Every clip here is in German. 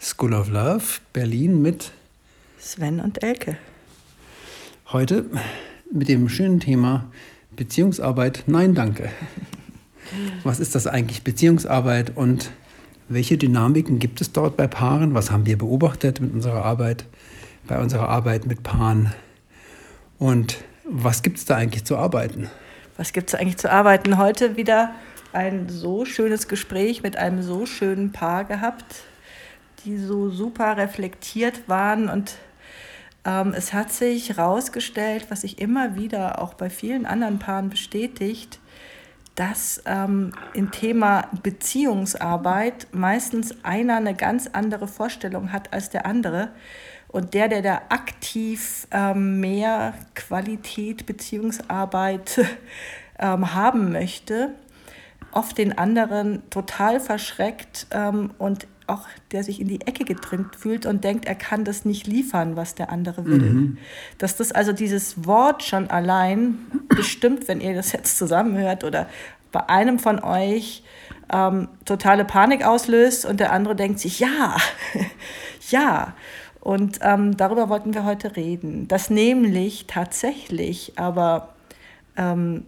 School of Love, Berlin mit Sven und Elke. Heute mit dem schönen Thema Beziehungsarbeit. Nein, danke. Was ist das eigentlich, Beziehungsarbeit und welche Dynamiken gibt es dort bei Paaren? Was haben wir beobachtet mit unserer Arbeit, bei unserer Arbeit mit Paaren? Und was gibt es da eigentlich zu arbeiten? Was gibt es eigentlich zu arbeiten? Heute wieder ein so schönes Gespräch mit einem so schönen Paar gehabt, die so super reflektiert waren und ähm, es hat sich herausgestellt, was sich immer wieder auch bei vielen anderen Paaren bestätigt, dass ähm, im Thema Beziehungsarbeit meistens einer eine ganz andere Vorstellung hat als der andere. Und der, der da aktiv ähm, mehr Qualität Beziehungsarbeit ähm, haben möchte, oft den anderen total verschreckt ähm, und auch der sich in die Ecke gedrängt fühlt und denkt, er kann das nicht liefern, was der andere will. Mhm. Dass das also dieses Wort schon allein bestimmt, wenn ihr das jetzt zusammenhört oder bei einem von euch ähm, totale Panik auslöst und der andere denkt sich, ja, ja. Und ähm, darüber wollten wir heute reden. Dass nämlich tatsächlich aber ähm,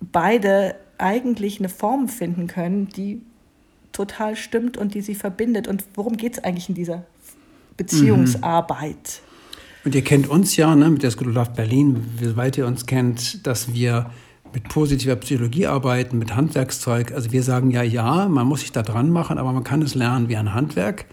beide eigentlich eine Form finden können, die total stimmt und die sie verbindet. Und worum geht es eigentlich in dieser Beziehungsarbeit? Mhm. Und ihr kennt uns ja ne, mit der School of Love Berlin, wie weit ihr uns kennt, dass wir mit positiver Psychologie arbeiten, mit Handwerkszeug. Also wir sagen ja, ja, man muss sich da dran machen, aber man kann es lernen wie ein Handwerk.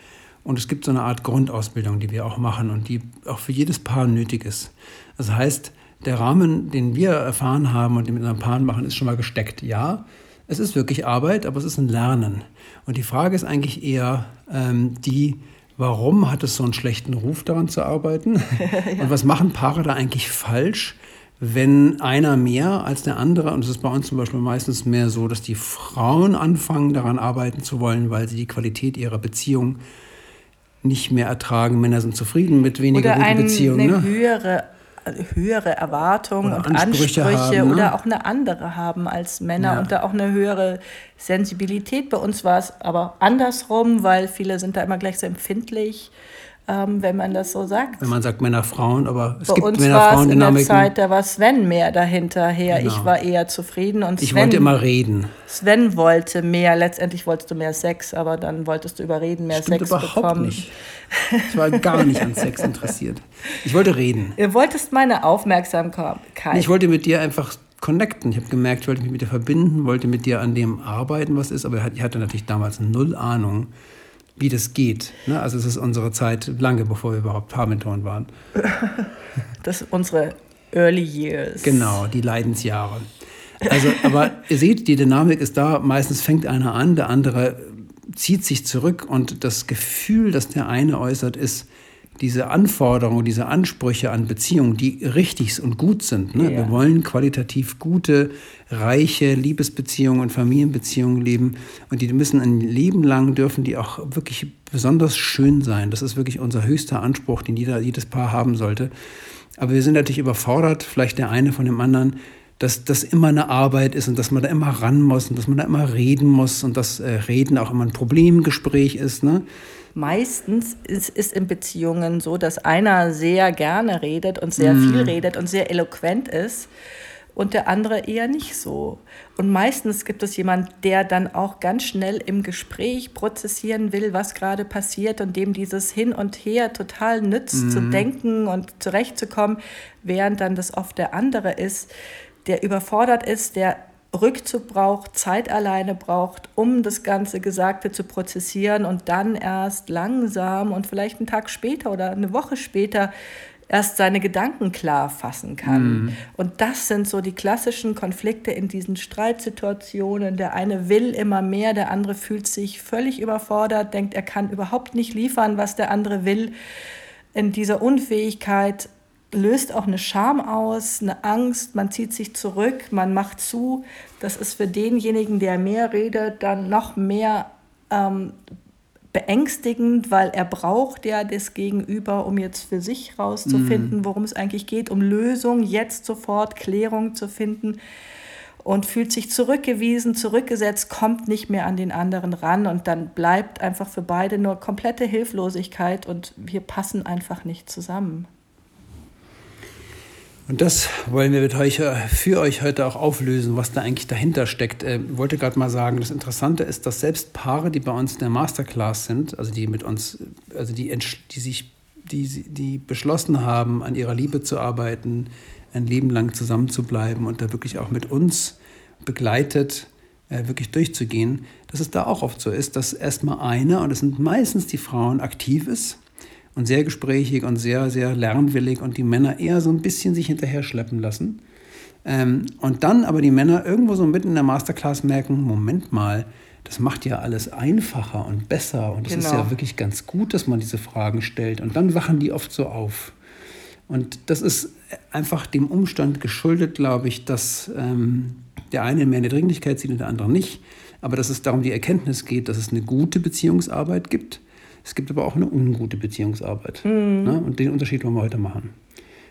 Und es gibt so eine Art Grundausbildung, die wir auch machen und die auch für jedes Paar nötig ist. Das heißt, der Rahmen, den wir erfahren haben und den wir mit unseren Paaren machen, ist schon mal gesteckt. Ja, es ist wirklich Arbeit, aber es ist ein Lernen. Und die Frage ist eigentlich eher ähm, die, warum hat es so einen schlechten Ruf, daran zu arbeiten? ja. Und was machen Paare da eigentlich falsch, wenn einer mehr als der andere, und es ist bei uns zum Beispiel meistens mehr so, dass die Frauen anfangen, daran arbeiten zu wollen, weil sie die Qualität ihrer Beziehung nicht mehr ertragen. Männer sind zufrieden mit weniger Oder guten Beziehungen. Eine ne? höhere höhere Erwartungen und Ansprüche, Ansprüche haben, ne? oder auch eine andere haben als Männer ja. und da auch eine höhere Sensibilität. Bei uns war es aber andersrum, weil viele sind da immer gleich so empfindlich ähm, wenn man das so sagt. Wenn man sagt Männer, Frauen, aber es Bei gibt uns Männer, Frauen in der Zeit, da war Sven mehr dahinterher. Genau. Ich war eher zufrieden und Sven, Ich wollte immer reden. Sven wollte mehr, letztendlich wolltest du mehr Sex, aber dann wolltest du überreden, mehr Stimmt Sex überhaupt bekommen. Nicht. Ich war gar nicht an Sex interessiert. Ich wollte reden. Du wolltest meine Aufmerksamkeit. Ich wollte mit dir einfach connecten. Ich habe gemerkt, ich wollte mich mit dir verbinden, wollte mit dir an dem arbeiten, was ist, aber ich hatte natürlich damals null Ahnung, wie das geht. Ne? Also es ist unsere Zeit lange, bevor wir überhaupt Parmentoren waren. Das sind unsere Early Years. Genau, die Leidensjahre. Also, aber ihr seht, die Dynamik ist da. Meistens fängt einer an, der andere zieht sich zurück und das Gefühl, das der eine äußert, ist, diese Anforderungen, diese Ansprüche an Beziehungen, die richtig und gut sind. Ne? Ja. Wir wollen qualitativ gute, reiche Liebesbeziehungen und Familienbeziehungen leben. Und die müssen ein Leben lang dürfen die auch wirklich besonders schön sein. Das ist wirklich unser höchster Anspruch, den jeder, jedes Paar haben sollte. Aber wir sind natürlich überfordert, vielleicht der eine von dem anderen, dass das immer eine Arbeit ist und dass man da immer ran muss und dass man da immer reden muss und dass äh, Reden auch immer ein Problemgespräch ist. Ne? Meistens ist es in Beziehungen so, dass einer sehr gerne redet und sehr viel redet und sehr eloquent ist und der andere eher nicht so. Und meistens gibt es jemanden, der dann auch ganz schnell im Gespräch prozessieren will, was gerade passiert und dem dieses Hin und Her total nützt, mm. zu mhm. denken und zurechtzukommen, während dann das oft der andere ist, der überfordert ist, der Rückzug braucht, Zeit alleine braucht, um das ganze Gesagte zu prozessieren und dann erst langsam und vielleicht einen Tag später oder eine Woche später erst seine Gedanken klar fassen kann. Mhm. Und das sind so die klassischen Konflikte in diesen Streitsituationen. Der eine will immer mehr, der andere fühlt sich völlig überfordert, denkt, er kann überhaupt nicht liefern, was der andere will. In dieser Unfähigkeit löst auch eine Scham aus, eine Angst, man zieht sich zurück, man macht zu. Das ist für denjenigen, der mehr redet, dann noch mehr ähm, beängstigend, weil er braucht ja das Gegenüber, um jetzt für sich rauszufinden, mhm. worum es eigentlich geht, um Lösung, jetzt sofort Klärung zu finden. und fühlt sich zurückgewiesen, zurückgesetzt, kommt nicht mehr an den anderen ran und dann bleibt einfach für beide nur komplette Hilflosigkeit und wir passen einfach nicht zusammen. Und das wollen wir mit euch, äh, für euch heute auch auflösen, was da eigentlich dahinter steckt. Ich äh, wollte gerade mal sagen, das Interessante ist, dass selbst Paare, die bei uns in der Masterclass sind, also die mit uns, also die, die sich, die, die beschlossen haben, an ihrer Liebe zu arbeiten, ein Leben lang zusammenzubleiben und da wirklich auch mit uns begleitet äh, wirklich durchzugehen, dass es da auch oft so ist, dass erstmal einer, und das sind meistens die Frauen, aktiv ist und sehr gesprächig und sehr, sehr lernwillig und die Männer eher so ein bisschen sich hinterher schleppen lassen. Ähm, und dann aber die Männer irgendwo so mitten in der Masterclass merken, Moment mal, das macht ja alles einfacher und besser und es genau. ist ja genau. wirklich ganz gut, dass man diese Fragen stellt. Und dann wachen die oft so auf. Und das ist einfach dem Umstand geschuldet, glaube ich, dass ähm, der eine mehr eine Dringlichkeit sieht und der andere nicht. Aber dass es darum die Erkenntnis geht, dass es eine gute Beziehungsarbeit gibt es gibt aber auch eine ungute Beziehungsarbeit. Mhm. Ne? Und den Unterschied wollen wir heute machen.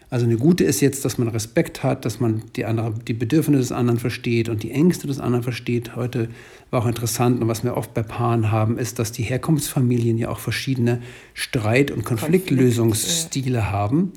Also eine gute ist jetzt, dass man Respekt hat, dass man die, andere, die Bedürfnisse des anderen versteht und die Ängste des anderen versteht. Heute war auch interessant und was wir oft bei Paaren haben, ist, dass die Herkunftsfamilien ja auch verschiedene Streit- und Konfliktlösungsstile Konflikt, ja. haben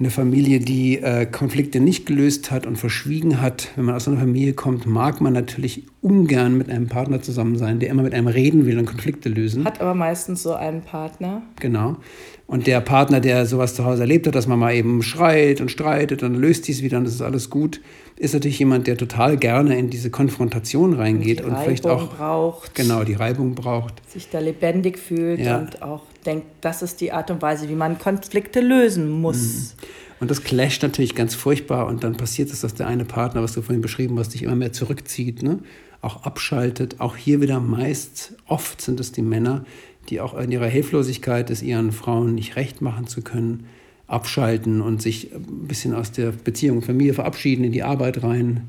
eine Familie, die äh, Konflikte nicht gelöst hat und verschwiegen hat, wenn man aus einer Familie kommt, mag man natürlich ungern mit einem Partner zusammen sein, der immer mit einem reden will und Konflikte lösen. Hat aber meistens so einen Partner. Genau. Und der Partner, der sowas zu Hause erlebt hat, dass man mal eben schreit und streitet und löst dies wieder und das ist alles gut, ist natürlich jemand, der total gerne in diese Konfrontation reingeht und, und vielleicht auch braucht. Genau, die Reibung braucht. Sich da lebendig fühlt ja. und auch denkt, das ist die Art und Weise, wie man Konflikte lösen muss. Mhm. Und das clasht natürlich ganz furchtbar und dann passiert es, dass der eine Partner, was du vorhin beschrieben hast, sich immer mehr zurückzieht, ne? auch abschaltet. Auch hier wieder meist, oft sind es die Männer, die auch in ihrer Hilflosigkeit es ihren Frauen nicht recht machen zu können, abschalten und sich ein bisschen aus der Beziehung und Familie verabschieden, in die Arbeit rein.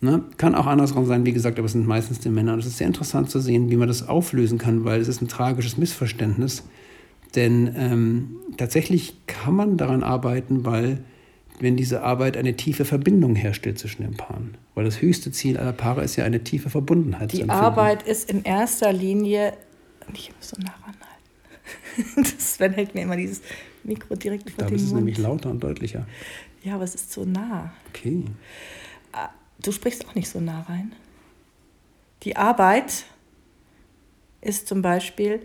Ne? Kann auch andersrum sein, wie gesagt, aber es sind meistens die Männer. Und es ist sehr interessant zu sehen, wie man das auflösen kann, weil es ist ein tragisches Missverständnis denn ähm, tatsächlich kann man daran arbeiten, weil wenn diese Arbeit eine tiefe Verbindung herstellt zwischen den Paaren. Weil das höchste Ziel aller Paare ist ja eine tiefe Verbundenheit. Die Arbeit ist in erster Linie, ich muss so nah ranhalten. Sven hält mir immer dieses Mikro direkt ich vor glaube, den Mund. es ist nämlich lauter und deutlicher. Ja, aber es ist so nah. Okay. Ah, du sprichst auch nicht so nah rein. Die Arbeit ist zum Beispiel,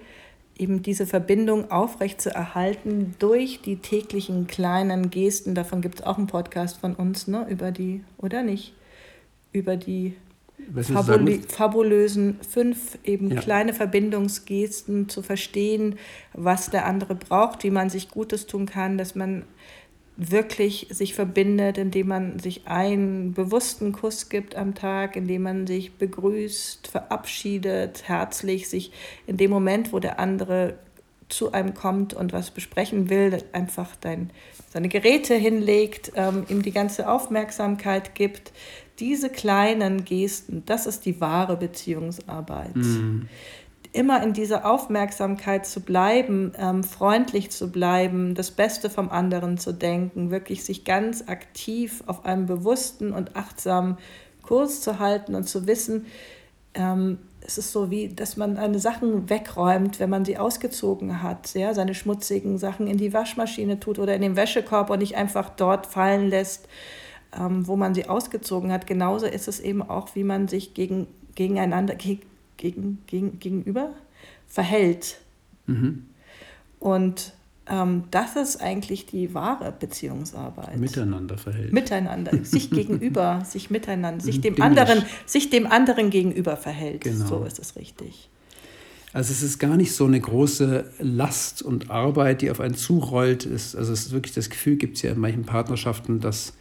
eben diese Verbindung aufrecht zu erhalten durch die täglichen kleinen Gesten. Davon gibt es auch einen Podcast von uns, ne? Über die, oder nicht? Über die fabulö fabulösen fünf eben ja. kleine Verbindungsgesten zu verstehen, was der andere braucht, wie man sich Gutes tun kann, dass man wirklich sich verbindet, indem man sich einen bewussten Kuss gibt am Tag, indem man sich begrüßt, verabschiedet, herzlich sich in dem Moment, wo der andere zu einem kommt und was besprechen will, einfach dein, seine Geräte hinlegt, ähm, ihm die ganze Aufmerksamkeit gibt. Diese kleinen Gesten, das ist die wahre Beziehungsarbeit. Mhm immer in dieser Aufmerksamkeit zu bleiben, ähm, freundlich zu bleiben, das Beste vom anderen zu denken, wirklich sich ganz aktiv auf einem bewussten und achtsamen Kurs zu halten und zu wissen, ähm, es ist so wie, dass man eine Sachen wegräumt, wenn man sie ausgezogen hat, ja, seine schmutzigen Sachen in die Waschmaschine tut oder in den Wäschekorb und nicht einfach dort fallen lässt, ähm, wo man sie ausgezogen hat. Genauso ist es eben auch, wie man sich gegen, gegeneinander, gegen, gegen, gegenüber verhält. Mhm. Und ähm, das ist eigentlich die wahre Beziehungsarbeit. Miteinander verhält. Miteinander, sich gegenüber, sich miteinander, sich dem anderen, sich dem anderen gegenüber verhält. Genau. So ist es richtig. Also es ist gar nicht so eine große Last und Arbeit, die auf einen zurollt. Ist, also es ist wirklich das Gefühl, gibt es ja in manchen Partnerschaften, dass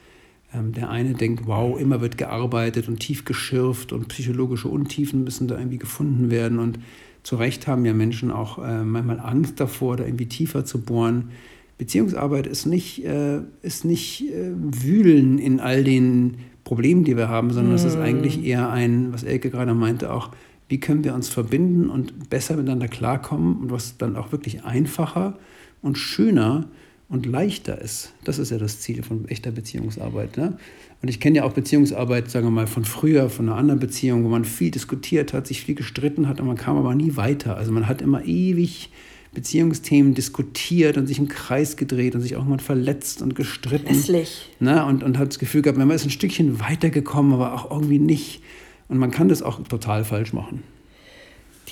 der eine denkt, wow, immer wird gearbeitet und tief geschürft und psychologische Untiefen müssen da irgendwie gefunden werden. Und zu Recht haben ja Menschen auch äh, manchmal Angst davor, da irgendwie tiefer zu bohren. Beziehungsarbeit ist nicht, äh, ist nicht äh, Wühlen in all den Problemen, die wir haben, sondern es mm. ist mhm. eigentlich eher ein, was Elke gerade meinte, auch, wie können wir uns verbinden und besser miteinander klarkommen und was dann auch wirklich einfacher und schöner und leichter ist. Das ist ja das Ziel von echter Beziehungsarbeit. Ne? Und ich kenne ja auch Beziehungsarbeit, sagen wir mal, von früher, von einer anderen Beziehung, wo man viel diskutiert hat, sich viel gestritten hat und man kam aber nie weiter. Also man hat immer ewig Beziehungsthemen diskutiert und sich im Kreis gedreht und sich auch mal verletzt und gestritten. Hässlich. Ne? Und, und hat das Gefühl gehabt, man ist ein Stückchen weitergekommen, aber auch irgendwie nicht. Und man kann das auch total falsch machen.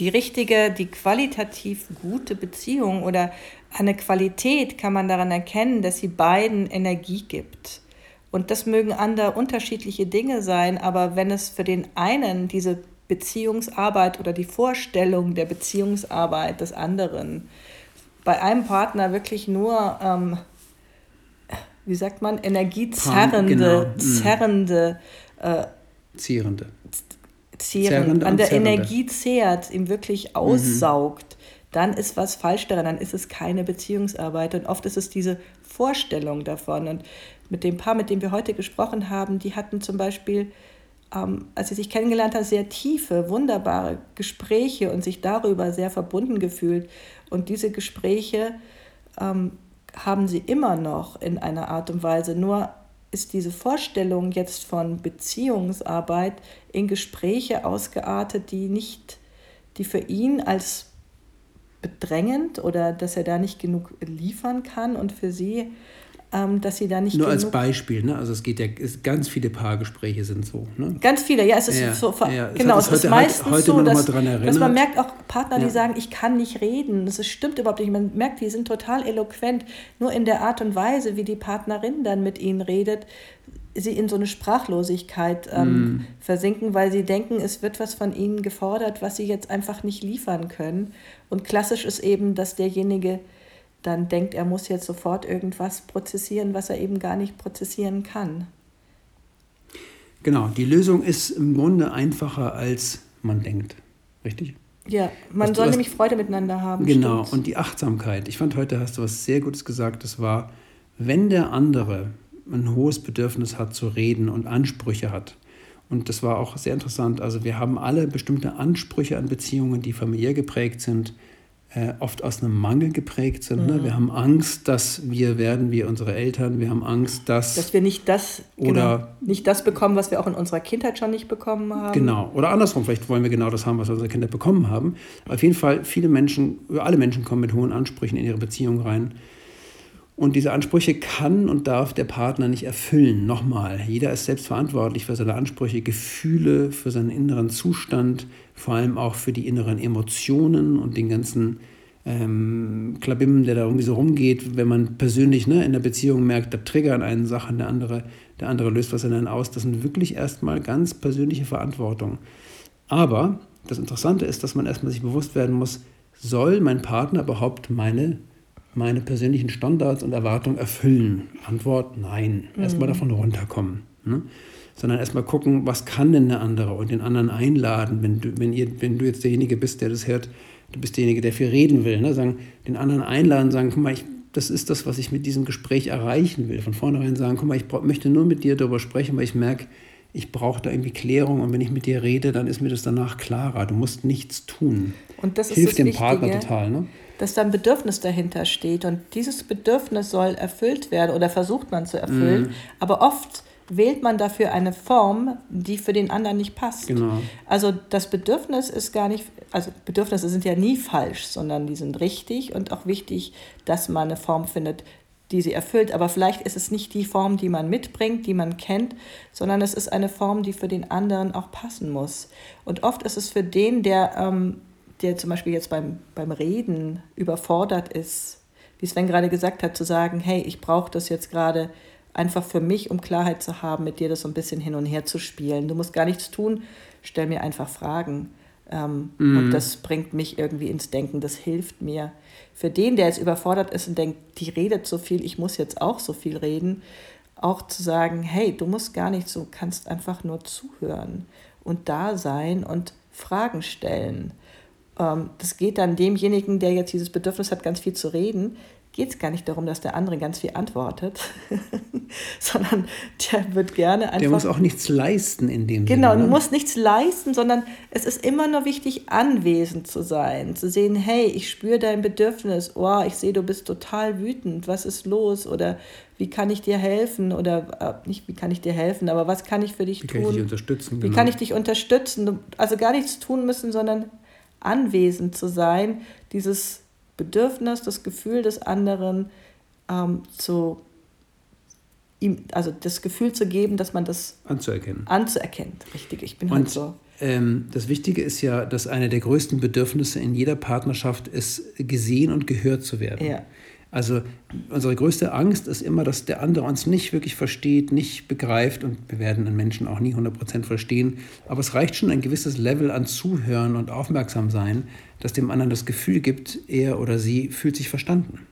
Die richtige, die qualitativ gute Beziehung oder eine Qualität kann man daran erkennen, dass sie beiden Energie gibt. Und das mögen andere unterschiedliche Dinge sein, aber wenn es für den einen diese Beziehungsarbeit oder die Vorstellung der Beziehungsarbeit des anderen bei einem Partner wirklich nur, ähm, wie sagt man, energiezerrende, genau. Mhm. zerrende, äh, zierende. Zehrend, an der zerrende. Energie zehrt, ihm wirklich mhm. aussaugt, mhm. dann ist was falsch daran, dann ist es keine Beziehungsarbeit. Und oft ist es diese Vorstellung davon. Und mit dem Paar, mit dem wir heute gesprochen haben, die hatten zum Beispiel ähm, als sie sich kennengelernt haben, sehr tiefe, wunderbare Gespräche und sich darüber sehr verbunden gefühlt. Und diese Gespräche ähm, haben sie immer noch in einer Art und Weise. Nur ist diese Vorstellung jetzt von Beziehungsarbeit in Gespräche ausgeartet, die nicht, die für ihn als bedrängend oder dass er da nicht genug liefern kann und für sie ähm, dass sie da nicht. Nur als Beispiel, ne? Also es geht ja, es, ganz viele Paargespräche sind so. Ne? Ganz viele, ja, es ist ja, so, ja. genau, es ist meistens heute so, dass, dass, man merkt auch Partner, ja. die sagen, ich kann nicht reden. Das stimmt überhaupt nicht. Man merkt, die sind total eloquent. Nur in der Art und Weise, wie die Partnerin dann mit ihnen redet, sie in so eine Sprachlosigkeit ähm, mm. versinken, weil sie denken, es wird was von ihnen gefordert, was sie jetzt einfach nicht liefern können. Und klassisch ist eben, dass derjenige dann denkt, er muss jetzt sofort irgendwas prozessieren, was er eben gar nicht prozessieren kann. Genau, die Lösung ist im Grunde einfacher, als man denkt. Richtig? Ja, man was soll nämlich Freude miteinander haben. Genau, stimmt. und die Achtsamkeit. Ich fand, heute hast du was sehr Gutes gesagt. Das war, wenn der andere ein hohes Bedürfnis hat zu reden und Ansprüche hat, und das war auch sehr interessant. Also wir haben alle bestimmte Ansprüche an Beziehungen, die familiär geprägt sind, äh, oft aus einem Mangel geprägt sind. Ne? Mhm. Wir haben Angst, dass wir werden wie unsere Eltern. Wir haben Angst, dass dass wir nicht das oder genau, nicht das bekommen, was wir auch in unserer Kindheit schon nicht bekommen haben. Genau. Oder andersrum. Vielleicht wollen wir genau das haben, was unsere Kinder bekommen haben. Auf jeden Fall viele Menschen, alle Menschen kommen mit hohen Ansprüchen in ihre Beziehung rein. Und diese Ansprüche kann und darf der Partner nicht erfüllen. Nochmal, jeder ist selbst verantwortlich für seine Ansprüche, Gefühle, für seinen inneren Zustand, vor allem auch für die inneren Emotionen und den ganzen ähm, Klabim, der da irgendwie so rumgeht, wenn man persönlich ne, in der Beziehung merkt, da triggern einen Sachen, der andere, der andere löst was in einen aus. Das sind wirklich erstmal ganz persönliche Verantwortung. Aber das Interessante ist, dass man erstmal sich bewusst werden muss, soll mein Partner überhaupt meine meine persönlichen Standards und Erwartungen erfüllen? Antwort nein. Mhm. Erstmal davon runterkommen. Ne? Sondern erstmal gucken, was kann denn der andere und den anderen einladen, wenn du, wenn ihr, wenn du jetzt derjenige bist, der das hört, du bist derjenige, der viel reden will. Ne? Sagen, den anderen einladen, sagen, guck mal, ich, das ist das, was ich mit diesem Gespräch erreichen will. Von vornherein sagen, guck mal, ich möchte nur mit dir darüber sprechen, weil ich merke, ich brauche da irgendwie Klärung und wenn ich mit dir rede, dann ist mir das danach klarer. Du musst nichts tun. Und das Hilft dem Wichtige. Partner total. Ne? Dass da ein Bedürfnis dahinter steht. Und dieses Bedürfnis soll erfüllt werden oder versucht man zu erfüllen. Mhm. Aber oft wählt man dafür eine Form, die für den anderen nicht passt. Genau. Also das Bedürfnis ist gar nicht, also Bedürfnisse sind ja nie falsch, sondern die sind richtig und auch wichtig, dass man eine Form findet, die sie erfüllt. Aber vielleicht ist es nicht die Form, die man mitbringt, die man kennt, sondern es ist eine Form, die für den anderen auch passen muss. Und oft ist es für den, der ähm, der zum Beispiel jetzt beim, beim Reden überfordert ist, wie Sven gerade gesagt hat, zu sagen, hey, ich brauche das jetzt gerade einfach für mich, um Klarheit zu haben, mit dir das so ein bisschen hin und her zu spielen. Du musst gar nichts tun, stell mir einfach Fragen. Ähm, mm. Und das bringt mich irgendwie ins Denken, das hilft mir. Für den, der jetzt überfordert ist und denkt, die redet so viel, ich muss jetzt auch so viel reden, auch zu sagen, hey, du musst gar nicht so, kannst einfach nur zuhören und da sein und Fragen stellen. Ähm, das geht dann demjenigen, der jetzt dieses Bedürfnis hat, ganz viel zu reden, geht es gar nicht darum, dass der andere ganz viel antwortet, sondern der wird gerne einfach. Der muss auch nichts leisten in dem Genau, Sinne, ne? muss nichts leisten, sondern es ist immer nur wichtig, anwesend zu sein, zu sehen, hey, ich spüre dein Bedürfnis, oh, ich sehe, du bist total wütend, was ist los? Oder wie kann ich dir helfen? Oder äh, nicht, wie kann ich dir helfen, aber was kann ich für dich wie tun? Wie kann ich dich unterstützen? Wie genau. kann ich dich unterstützen? Also gar nichts tun müssen, sondern anwesend zu sein, dieses Bedürfnis, das Gefühl des anderen ähm, zu ihm, also das Gefühl zu geben, dass man das anzuerkennen. Anzuerkennen, richtig. Ich bin Und, halt so. Ähm, das Wichtige ist ja, dass eine der größten Bedürfnisse in jeder Partnerschaft ist, gesehen und gehört zu werden. Ja. Also unsere größte Angst ist immer, dass der andere uns nicht wirklich versteht, nicht begreift und wir werden einen Menschen auch nie 100% verstehen. Aber es reicht schon ein gewisses Level an Zuhören und Aufmerksamsein, das dem anderen das Gefühl gibt, er oder sie fühlt sich verstanden.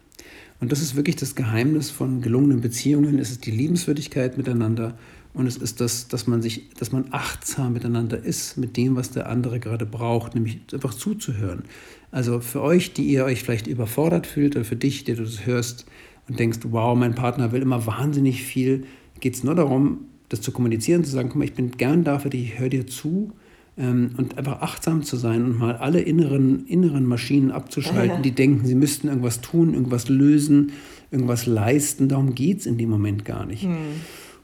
Und das ist wirklich das Geheimnis von gelungenen Beziehungen. Es ist die Liebenswürdigkeit miteinander und es ist das, dass man sich, dass man achtsam miteinander ist mit dem, was der andere gerade braucht, nämlich einfach zuzuhören. Also für euch, die ihr euch vielleicht überfordert fühlt, oder für dich, der du das hörst und denkst, wow, mein Partner will immer wahnsinnig viel, geht es nur darum, das zu kommunizieren, zu sagen, guck mal, ich bin gern da für dich, ich höre dir zu ähm, und einfach achtsam zu sein und mal alle inneren, inneren Maschinen abzuschalten, ja. die denken, sie müssten irgendwas tun, irgendwas lösen, irgendwas leisten. Darum geht es in dem Moment gar nicht. Hm.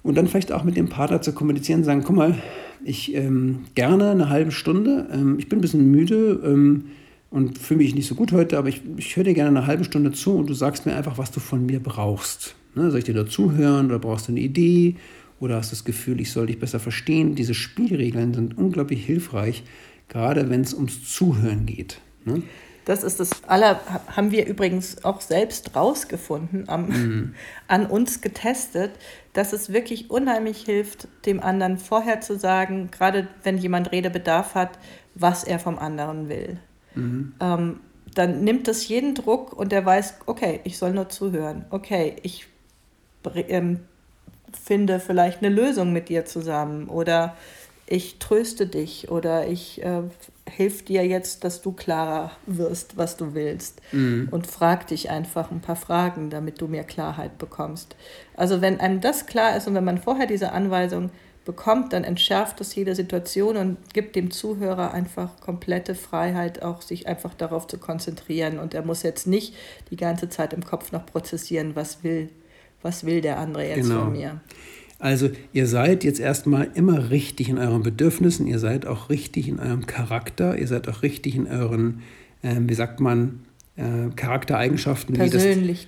Und dann vielleicht auch mit dem Partner zu kommunizieren, sagen, guck mal, ich ähm, gerne eine halbe Stunde, ähm, ich bin ein bisschen müde, ähm, und fühle mich nicht so gut heute, aber ich, ich höre dir gerne eine halbe Stunde zu und du sagst mir einfach, was du von mir brauchst. Ne, soll ich dir dazuhören oder brauchst du eine Idee oder hast du das Gefühl, ich soll dich besser verstehen? Diese Spielregeln sind unglaublich hilfreich, gerade wenn es ums Zuhören geht. Ne? Das ist das aller, haben wir übrigens auch selbst rausgefunden, am, mhm. an uns getestet, dass es wirklich unheimlich hilft, dem anderen vorher zu sagen, gerade wenn jemand Redebedarf hat, was er vom anderen will. Mhm. Ähm, dann nimmt das jeden Druck und der weiß, okay, ich soll nur zuhören. Okay, ich ähm, finde vielleicht eine Lösung mit dir zusammen oder ich tröste dich oder ich äh, hilf dir jetzt, dass du klarer wirst, was du willst mhm. und frag dich einfach ein paar Fragen, damit du mehr Klarheit bekommst. Also wenn einem das klar ist und wenn man vorher diese Anweisung bekommt, dann entschärft das jede Situation und gibt dem Zuhörer einfach komplette Freiheit, auch sich einfach darauf zu konzentrieren. Und er muss jetzt nicht die ganze Zeit im Kopf noch prozessieren, was will, was will der andere jetzt genau. von mir. Also ihr seid jetzt erstmal immer richtig in euren Bedürfnissen, ihr seid auch richtig in eurem Charakter, ihr seid auch richtig in euren, äh, wie sagt man, äh, Charaktereigenschaften, wie das,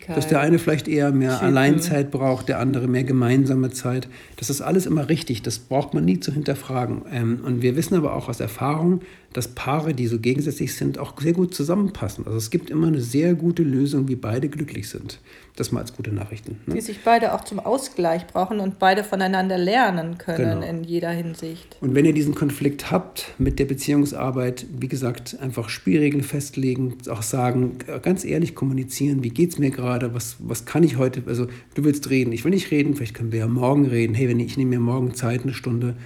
dass der eine vielleicht eher mehr Typen. Alleinzeit braucht, der andere mehr gemeinsame Zeit. Das ist alles immer richtig, das braucht man nie zu hinterfragen. Ähm, und wir wissen aber auch aus Erfahrung, dass Paare, die so gegensätzlich sind, auch sehr gut zusammenpassen. Also es gibt immer eine sehr gute Lösung, wie beide glücklich sind. Das mal als gute Nachrichten. Ne? Die sich beide auch zum Ausgleich brauchen und beide voneinander lernen können genau. in jeder Hinsicht. Und wenn ihr diesen Konflikt habt mit der Beziehungsarbeit, wie gesagt, einfach Spielregeln festlegen, auch sagen, ganz ehrlich kommunizieren, wie geht es mir gerade, was, was kann ich heute, also du willst reden, ich will nicht reden, vielleicht können wir ja morgen reden, hey, wenn ich, ich nehme mir morgen Zeit, eine Stunde,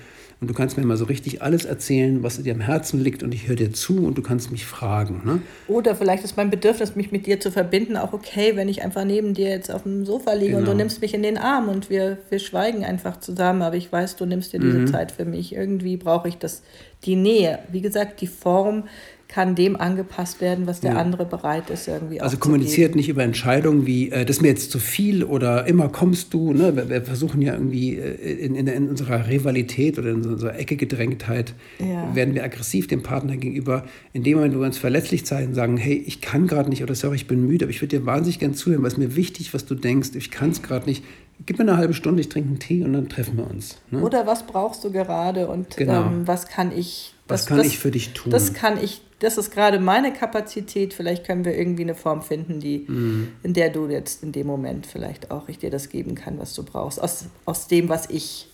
und du kannst mir mal so richtig alles erzählen, was dir am Herzen liegt und ich höre dir zu und du kannst mich fragen. Ne? Oder vielleicht ist mein Bedürfnis, mich mit dir zu verbinden, auch okay, wenn ich einfach neben dir jetzt auf dem Sofa liege genau. und du genau. nimmst mich in den Arm und wir, wir schweigen einfach zusammen, aber ich weiß, du nimmst dir diese mhm. Zeit für mich. Irgendwie brauche ich das, die Nähe. Wie gesagt, die Form kann dem angepasst werden, was der ja. andere bereit ist irgendwie Also kommuniziert nicht über Entscheidungen wie, äh, das ist mir jetzt zu viel oder immer kommst du. Ne? Wir, wir versuchen ja irgendwie äh, in, in, in, unserer Rivalität oder in unserer Ecke Gedrängtheit, ja. werden wir aggressiv dem Partner gegenüber. In dem Moment, wo wir uns verletzlich zeigen, sagen, hey, ich kann gerade nicht oder sorry, ich bin müde, aber ich würde dir wahnsinnig gern zuhören, weil es mir wichtig, was du denkst, ich kann es gerade nicht. Gib mir eine halbe Stunde, ich trinke einen Tee und dann treffen wir uns. Ne? Oder was brauchst du gerade und genau. ähm, was kann ich was das, kann das, ich für dich tun? Das kann ich das ist gerade meine Kapazität. Vielleicht können wir irgendwie eine Form finden, die, mhm. in der du jetzt in dem Moment vielleicht auch ich dir das geben kann, was du brauchst. Aus, aus dem, was ich,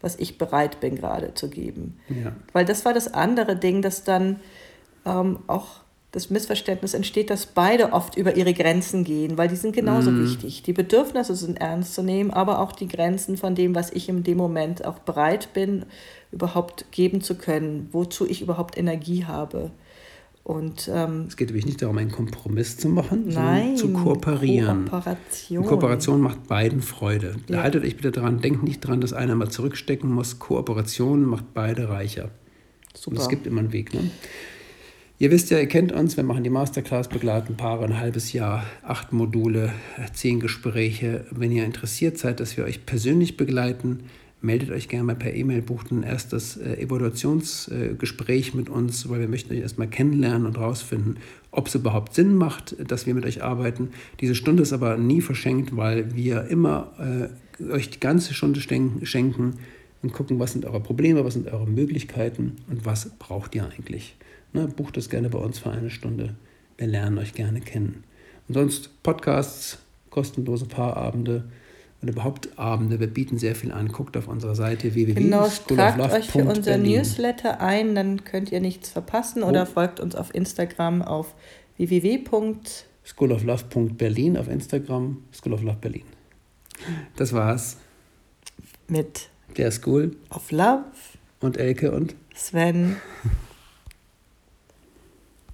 was ich bereit bin, gerade zu geben. Ja. Weil das war das andere Ding, dass dann ähm, auch das Missverständnis entsteht, dass beide oft über ihre Grenzen gehen, weil die sind genauso mm. wichtig. Die Bedürfnisse sind ernst zu nehmen, aber auch die Grenzen von dem, was ich in dem Moment auch bereit bin, überhaupt geben zu können, wozu ich überhaupt Energie habe. Und, ähm, es geht nämlich nicht darum, einen Kompromiss zu machen, nein, sondern zu kooperieren. Kooperation. Und Kooperation macht beiden Freude. Ja. Haltet euch bitte daran, denkt nicht dran, dass einer mal zurückstecken muss. Kooperation macht beide reicher. Super. Und es gibt immer einen Weg. Ne? Ihr wisst ja, ihr kennt uns, wir machen die Masterclass, begleiten Paare ein halbes Jahr, acht Module, zehn Gespräche. Wenn ihr interessiert seid, dass wir euch persönlich begleiten, meldet euch gerne mal per E-Mail, bucht ein erstes äh, Evaluationsgespräch äh, mit uns, weil wir möchten euch erstmal kennenlernen und herausfinden, ob es überhaupt Sinn macht, dass wir mit euch arbeiten. Diese Stunde ist aber nie verschenkt, weil wir immer äh, euch die ganze Stunde schenken und gucken, was sind eure Probleme, was sind eure Möglichkeiten und was braucht ihr eigentlich. Ne, bucht das gerne bei uns für eine Stunde. Wir lernen euch gerne kennen. Und sonst Podcasts, kostenlose Paarabende und überhaupt Abende. Wir bieten sehr viel an. Guckt auf unserer Seite Genau, tragt euch für unser Newsletter ein, dann könnt ihr nichts verpassen oder Oh. folgt uns auf Instagram auf www. auf Instagram, School of Love Berlin. Das war's. mit Der School of Love, und Elke und Sven